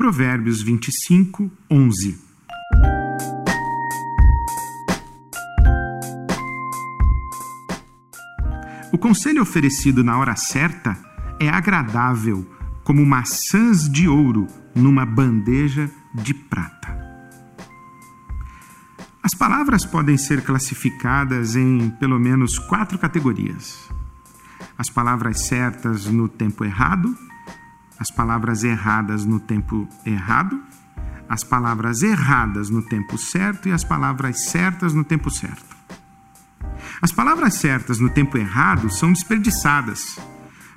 Provérbios 25, 11. O conselho oferecido na hora certa é agradável, como maçãs de ouro numa bandeja de prata. As palavras podem ser classificadas em pelo menos quatro categorias: as palavras certas no tempo errado, as palavras erradas no tempo errado, as palavras erradas no tempo certo e as palavras certas no tempo certo. As palavras certas no tempo errado são desperdiçadas,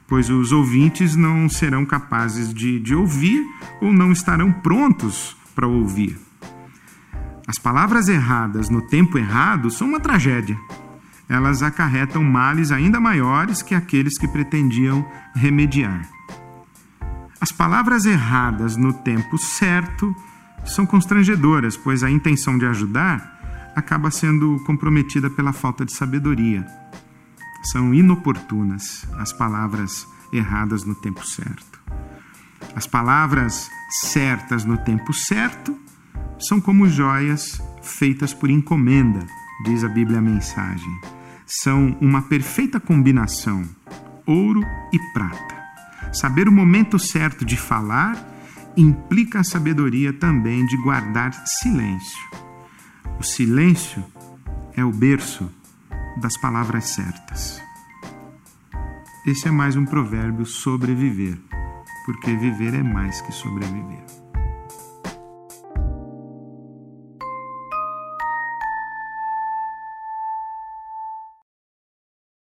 pois os ouvintes não serão capazes de, de ouvir ou não estarão prontos para ouvir. As palavras erradas no tempo errado são uma tragédia. Elas acarretam males ainda maiores que aqueles que pretendiam remediar. As palavras erradas no tempo certo são constrangedoras, pois a intenção de ajudar acaba sendo comprometida pela falta de sabedoria. São inoportunas as palavras erradas no tempo certo. As palavras certas no tempo certo são como joias feitas por encomenda, diz a Bíblia a mensagem. São uma perfeita combinação, ouro e prata. Saber o momento certo de falar implica a sabedoria também de guardar silêncio. O silêncio é o berço das palavras certas. Esse é mais um provérbio sobreviver, porque viver é mais que sobreviver.